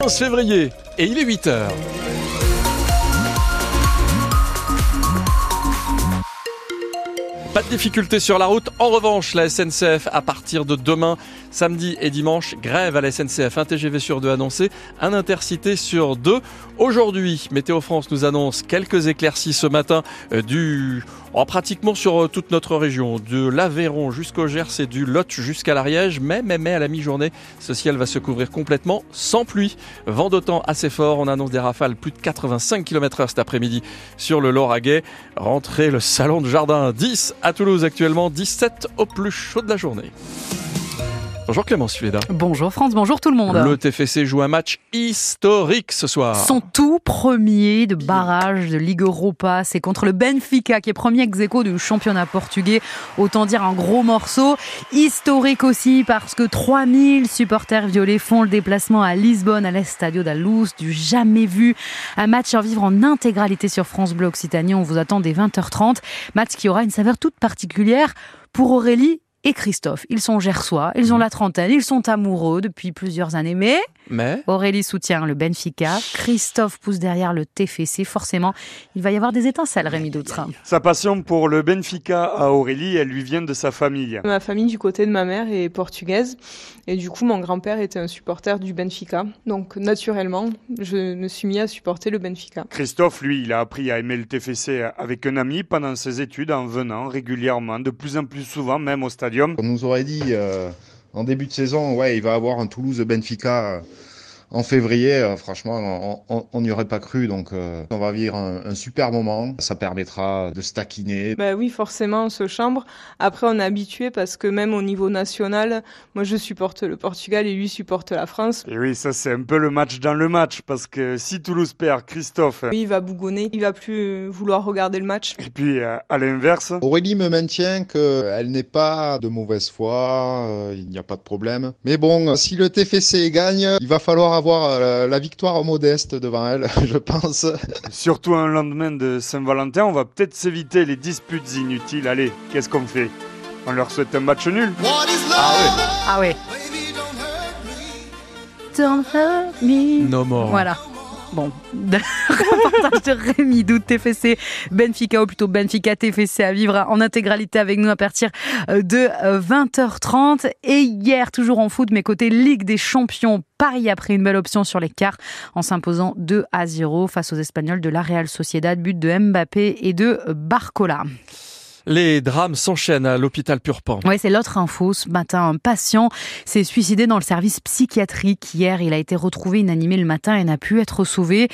11 février et il est 8h. Pas de difficulté sur la route. En revanche, la SNCF, à partir de demain, samedi et dimanche, grève à la SNCF. Un TGV sur deux annoncé, un intercité sur deux. Aujourd'hui, Météo France nous annonce quelques éclaircies ce matin euh, oh, pratiquement sur euh, toute notre région, de l'Aveyron jusqu'au Gers et du Lot jusqu'à l'Ariège. Mais, mais, à la mi-journée, ce ciel va se couvrir complètement sans pluie. Vent d'autant assez fort. On annonce des rafales plus de 85 km heure cet après-midi sur le Lauragais. Rentrez le salon de jardin 10 à Toulouse actuellement, 17 au plus chaud de la journée. Bonjour Clémence Fuleda. Bonjour France, bonjour tout le monde. Le TFC joue un match historique ce soir. Son tout premier de barrage de Ligue Europa, c'est contre le Benfica qui est premier ex aequo du championnat portugais. Autant dire un gros morceau. Historique aussi parce que 3000 supporters violets font le déplacement à Lisbonne, à l'Estadio da Luz, du jamais vu. Un match à vivre en intégralité sur France Bleu Occitanie. On vous attend dès 20h30. Match qui aura une saveur toute particulière pour Aurélie et Christophe. Ils sont gersois, ils ont la trentaine, ils sont amoureux depuis plusieurs années, mais, Mais Aurélie soutient le Benfica, Christophe pousse derrière le TFC. Forcément, il va y avoir des étincelles, Rémi Doutre. Sa passion pour le Benfica à Aurélie, elle lui vient de sa famille. Ma famille du côté de ma mère est portugaise et du coup mon grand-père était un supporter du Benfica. Donc naturellement, je me suis mis à supporter le Benfica. Christophe, lui, il a appris à aimer le TFC avec un ami pendant ses études en venant régulièrement, de plus en plus souvent même au On nous aurait dit euh, en début de saison, ouais, il va avoir un Toulouse-Benfica euh, en février. Euh, franchement, on n'y aurait pas cru. Donc, euh, on va vivre un, un, super moment. Ça permettra de se taquiner. Bah oui, forcément, on se chambre. Après, on est habitué parce que même au niveau national, moi, je supporte le Portugal et lui supporte la France. Et oui, ça, c'est un peu le match dans le match parce que si Toulouse perd, Christophe. Oui, il va bougonner. Il va plus vouloir regarder le match. Et puis, euh, à l'inverse. Aurélie me maintient qu'elle n'est pas de mauvaise foi. Euh, il n'y a pas de problème. Mais bon, si le TFC gagne, il va falloir avoir la victoire modeste devant elle, je pense. Surtout un lendemain de Saint-Valentin, on va peut-être s'éviter les disputes inutiles. Allez, qu'est-ce qu'on fait? On leur souhaite un match nul Ah ouais. Ah ouais. Don't hurt me. No more. Voilà. Bon, reportage de Rémi Dout, TFC Benfica, ou plutôt Benfica TFC à vivre en intégralité avec nous à partir de 20h30. Et hier, toujours en foot, mais côté Ligue des Champions, Paris a pris une belle option sur les quarts en s'imposant 2 à 0 face aux Espagnols de la Real Sociedad, but de Mbappé et de Barcola. Les drames s'enchaînent à l'hôpital Purpan. Oui, c'est l'autre info. Ce matin, un patient s'est suicidé dans le service psychiatrique. Hier, il a été retrouvé inanimé le matin et n'a pu être sauvé.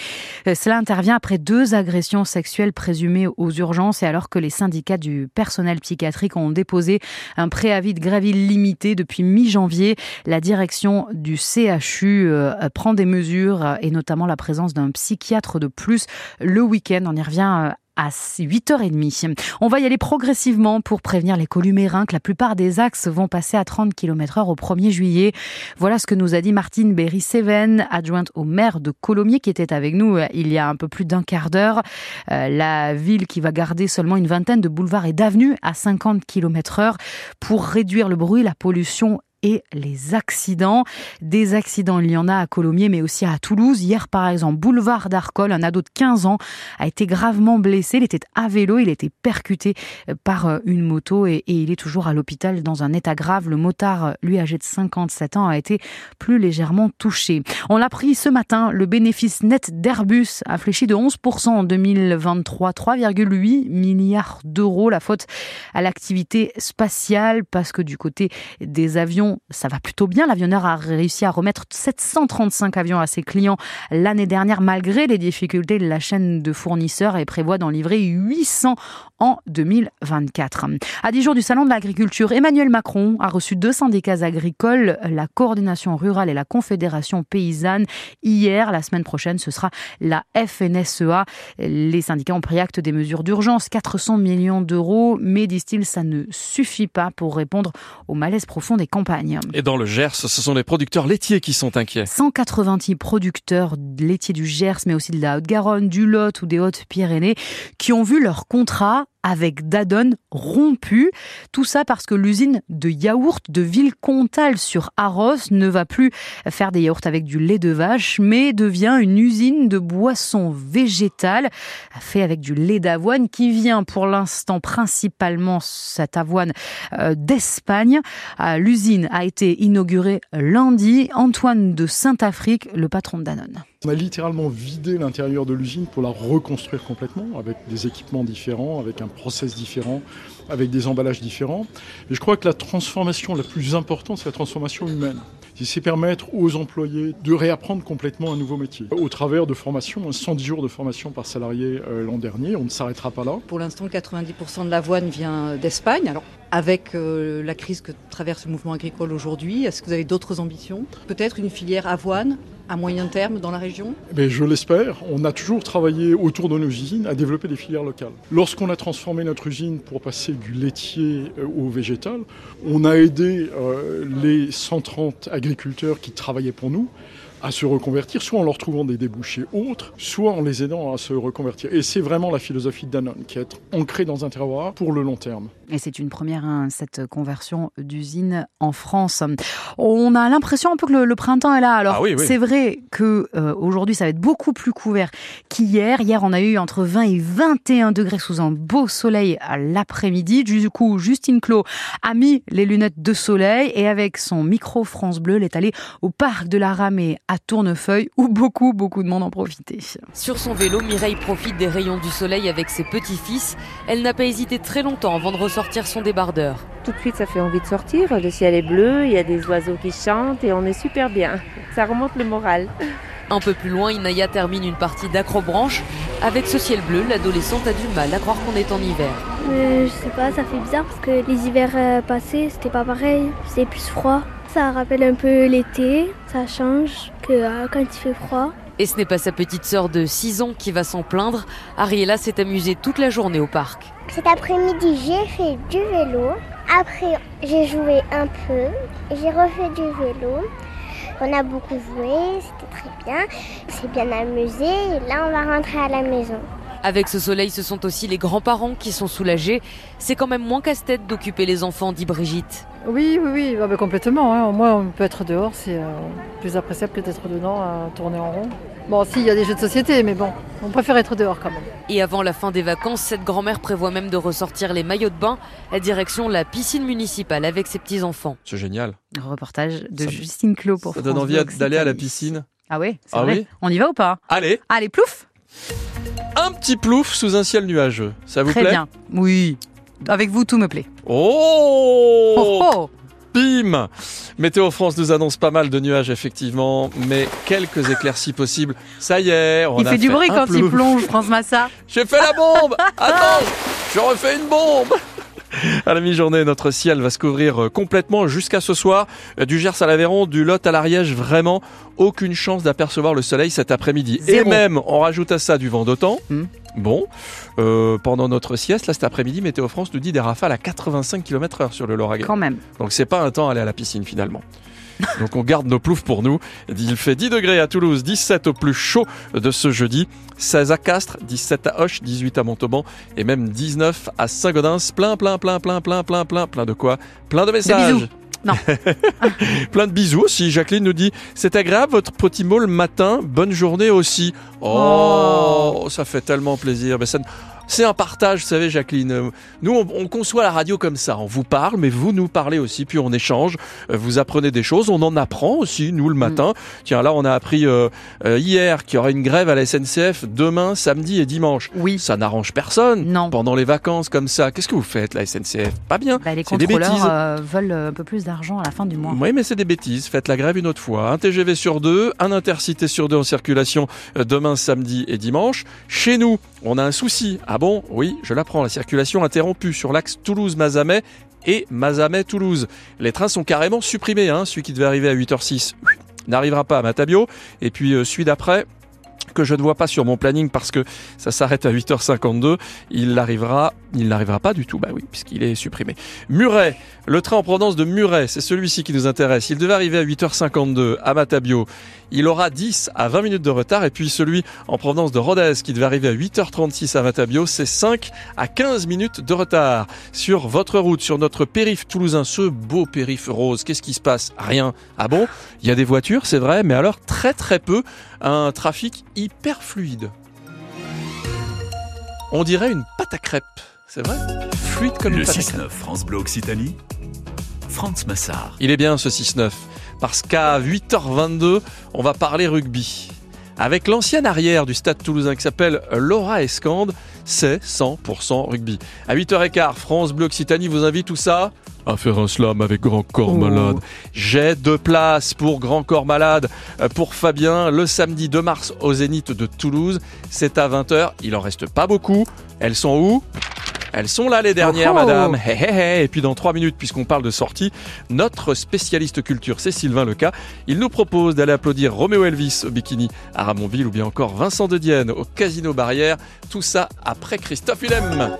Cela intervient après deux agressions sexuelles présumées aux urgences et alors que les syndicats du personnel psychiatrique ont déposé un préavis de grève illimité depuis mi-janvier. La direction du CHU prend des mesures et notamment la présence d'un psychiatre de plus le week-end. On y revient à 8h30. On va y aller progressivement pour prévenir les columérins que la plupart des axes vont passer à 30 km heure au 1er juillet. Voilà ce que nous a dit Martine Berry-Seven, adjointe au maire de Colomiers qui était avec nous il y a un peu plus d'un quart d'heure. La ville qui va garder seulement une vingtaine de boulevards et d'avenues à 50 km heure pour réduire le bruit, la pollution et les accidents. Des accidents, il y en a à Colomiers, mais aussi à Toulouse. Hier, par exemple, boulevard d'Arcole, un ado de 15 ans a été gravement blessé. Il était à vélo, il a été percuté par une moto et, et il est toujours à l'hôpital dans un état grave. Le motard, lui âgé de 57 ans, a été plus légèrement touché. On l'a pris ce matin, le bénéfice net d'Airbus a fléchi de 11% en 2023, 3,8 milliards d'euros. La faute à l'activité spatiale parce que du côté des avions, ça va plutôt bien. L'avionneur a réussi à remettre 735 avions à ses clients l'année dernière, malgré les difficultés de la chaîne de fournisseurs et prévoit d'en livrer 800 en 2024. À 10 jours du Salon de l'agriculture, Emmanuel Macron a reçu deux syndicats agricoles, la coordination rurale et la confédération paysanne. Hier, la semaine prochaine, ce sera la FNSEA. Les syndicats ont pris acte des mesures d'urgence, 400 millions d'euros, mais disent-ils, ça ne suffit pas pour répondre au malaise profond des campagnes. Et dans le Gers, ce sont les producteurs laitiers qui sont inquiets. 190 producteurs laitiers du Gers, mais aussi de la Haute-Garonne, du Lot ou des Hautes-Pyrénées, qui ont vu leur contrat avec Dadon rompu. Tout ça parce que l'usine de yaourt de Villecontal sur Arros ne va plus faire des yaourts avec du lait de vache, mais devient une usine de boissons végétales fait avec du lait d'avoine qui vient pour l'instant principalement cette avoine euh, d'Espagne. Euh, l'usine a été inaugurée lundi. Antoine de Saint-Afrique, le patron de Danone. On a littéralement vidé l'intérieur de l'usine pour la reconstruire complètement avec des équipements différents, avec un process différent, avec des emballages différents. Et je crois que la transformation la plus importante, c'est la transformation humaine. C'est permettre aux employés de réapprendre complètement un nouveau métier. Au travers de formations, 110 jours de formation par salarié euh, l'an dernier, on ne s'arrêtera pas là. Pour l'instant, 90% de l'avoine vient d'Espagne. Alors, avec euh, la crise que traverse le mouvement agricole aujourd'hui, est-ce que vous avez d'autres ambitions? Peut-être une filière avoine à moyen terme dans la région? Mais Je l'espère. On a toujours travaillé autour de nos usines à développer des filières locales. Lorsqu'on a transformé notre usine pour passer du laitier euh, au végétal, on a aidé euh, les 130 agriculteurs qui travaillaient pour nous à se reconvertir, soit en leur trouvant des débouchés autres, soit en les aidant à se reconvertir. Et c'est vraiment la philosophie de Danone, qui est ancrée dans un terroir pour le long terme. Et c'est une première, hein, cette conversion d'usine en France. On a l'impression un peu que le, printemps est là. Alors, ah c'est vrai que euh, aujourd'hui, ça va être beaucoup plus couvert qu'hier. Hier, on a eu entre 20 et 21 degrés sous un beau soleil à l'après-midi. Du coup, Justine Clos a mis les lunettes de soleil et avec son micro France Bleu, elle est allée au parc de la Ramée à Tournefeuille où beaucoup, beaucoup de monde en profitait. Sur son vélo, Mireille profite des rayons du soleil avec ses petits-fils. Elle n'a pas hésité très longtemps avant de sortir son débardeur. Tout de suite, ça fait envie de sortir. Le ciel est bleu, il y a des oiseaux qui chantent et on est super bien. Ça remonte le moral. Un peu plus loin, Inaya termine une partie d'acrobranche. Avec ce ciel bleu, l'adolescente a du mal à croire qu'on est en hiver. Euh, je sais pas, ça fait bizarre parce que les hivers euh, passés, c'était pas pareil. C'était plus froid. Ça rappelle un peu l'été, ça change que euh, quand il fait froid. Et ce n'est pas sa petite sœur de 6 ans qui va s'en plaindre. Ariella s'est amusée toute la journée au parc. Cet après-midi, j'ai fait du vélo. Après, j'ai joué un peu. J'ai refait du vélo. On a beaucoup joué, c'était très bien. C'est bien amusé. Et là, on va rentrer à la maison. Avec ce soleil, ce sont aussi les grands-parents qui sont soulagés. C'est quand même moins casse-tête d'occuper les enfants, dit Brigitte. Oui, oui, oui, ah bah, complètement. Hein. Au moins, on peut être dehors, c'est euh, plus appréciable que d'être dedans à tourner en rond. Bon, si, il y a des jeux de société, mais bon, on préfère être dehors quand même. Et avant la fin des vacances, cette grand-mère prévoit même de ressortir les maillots de bain à direction la piscine municipale avec ses petits-enfants. C'est génial. Reportage de Justine Clos pour Ça donne envie d'aller à la piscine. Ah oui, c'est ah vrai. On y va ou pas? Allez. Allez, plouf Un petit plouf sous un ciel nuageux. Ça vous plaît Très bien. Oui. Avec vous, tout me plaît. Oh, oh, oh Bim Météo France nous annonce pas mal de nuages effectivement, mais quelques éclaircies possibles. Ça y est, on il fait, du bruit quand il plonge, France Massa. J'ai fait la bombe Attends, je refais une bombe à la mi-journée, notre ciel va se couvrir euh, complètement jusqu'à ce soir. Euh, du Gers à l'Aveyron, du Lot à l'Ariège, vraiment aucune chance d'apercevoir le soleil cet après-midi. Et même, on rajoute à ça du vent d'autant. Hmm. Bon, euh, pendant notre sieste, là cet après-midi, Météo France nous dit des rafales à 85 km/h sur le Lauragais. Quand même. Donc c'est pas un temps à aller à la piscine finalement. Donc on garde nos ploufs pour nous. Il fait 10 degrés à Toulouse, 17 au plus chaud de ce jeudi, 16 à Castres, 17 à Hoche, 18 à Montauban et même 19 à Saint-Gaudens. Plein, plein, plein, plein, plein, plein, plein, plein de quoi? Plein de messages. Non. Plein de bisous aussi. Jacqueline nous dit C'est agréable votre petit mot le matin. Bonne journée aussi. Oh, oh. ça fait tellement plaisir. Mais ça, c'est un partage, vous savez, Jacqueline. Nous, on, conçoit la radio comme ça. On vous parle, mais vous nous parlez aussi, puis on échange. Euh, vous apprenez des choses. On en apprend aussi, nous, le matin. Mm. Tiens, là, on a appris euh, euh, hier qu'il y aura une grève à la SNCF demain, samedi et dimanche. Oui. Ça n'arrange personne. Non. Pendant les vacances comme ça. Qu'est-ce que vous faites, la SNCF Pas bien. Bah, les contrôleurs veulent un peu plus d'argent à la fin du mois. Oui, mais c'est des bêtises. Faites la grève une autre fois. Un TGV sur deux, un intercité sur deux en circulation demain, samedi et dimanche. Chez nous, on a un souci. Ah bon? Oui, je l'apprends. La circulation interrompue sur l'axe Toulouse-Mazamet et Mazamet-Toulouse. Les trains sont carrément supprimés. Hein. Celui qui devait arriver à 8h06 n'arrivera pas à Matabio. Et puis euh, celui d'après, que je ne vois pas sur mon planning parce que ça s'arrête à 8h52, il n'arrivera, il n'arrivera pas du tout, bah oui, puisqu'il est supprimé. Muret, le train en provenance de Muret, c'est celui-ci qui nous intéresse. Il devait arriver à 8h52 à Matabio. il aura 10 à 20 minutes de retard. Et puis celui en provenance de Rodez qui devait arriver à 8h36 à Matabio, c'est 5 à 15 minutes de retard. Sur votre route, sur notre périph' toulousain, ce beau périph' rose, qu'est-ce qui se passe? Rien. Ah bon? Il y a des voitures, c'est vrai, mais alors très très peu. Un trafic hyper fluide. On dirait une pâte à crêpes. C'est vrai? Fluide comme Le une pâte à crêpes. 6-9 France Bleu Occitanie, Franz Massard. Il est bien ce 6-9, parce qu'à 8h22, on va parler rugby. Avec l'ancienne arrière du stade toulousain qui s'appelle Laura Escande, c'est 100% rugby. À 8h15, France Bleu Occitanie vous invite tout ça? À faire un slam avec Grand Corps Oh. Malade. J'ai deux places pour Grand Corps Malade euh, pour Fabien le samedi 2 mars au Zénith de Toulouse. C'est à 20h, il en reste pas beaucoup. Elles sont où? Elles sont là les dernières, Oh madame. Et puis dans trois minutes, puisqu'on parle de sortie, notre spécialiste culture, c'est Sylvain Leca. Il nous propose d'aller applaudir Roméo Elvis au bikini à Ramonville ou bien encore Vincent de Dienne au Casino Barrière. Tout ça après Christophe Willem.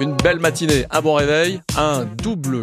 Une belle matinée, un bon réveil, un double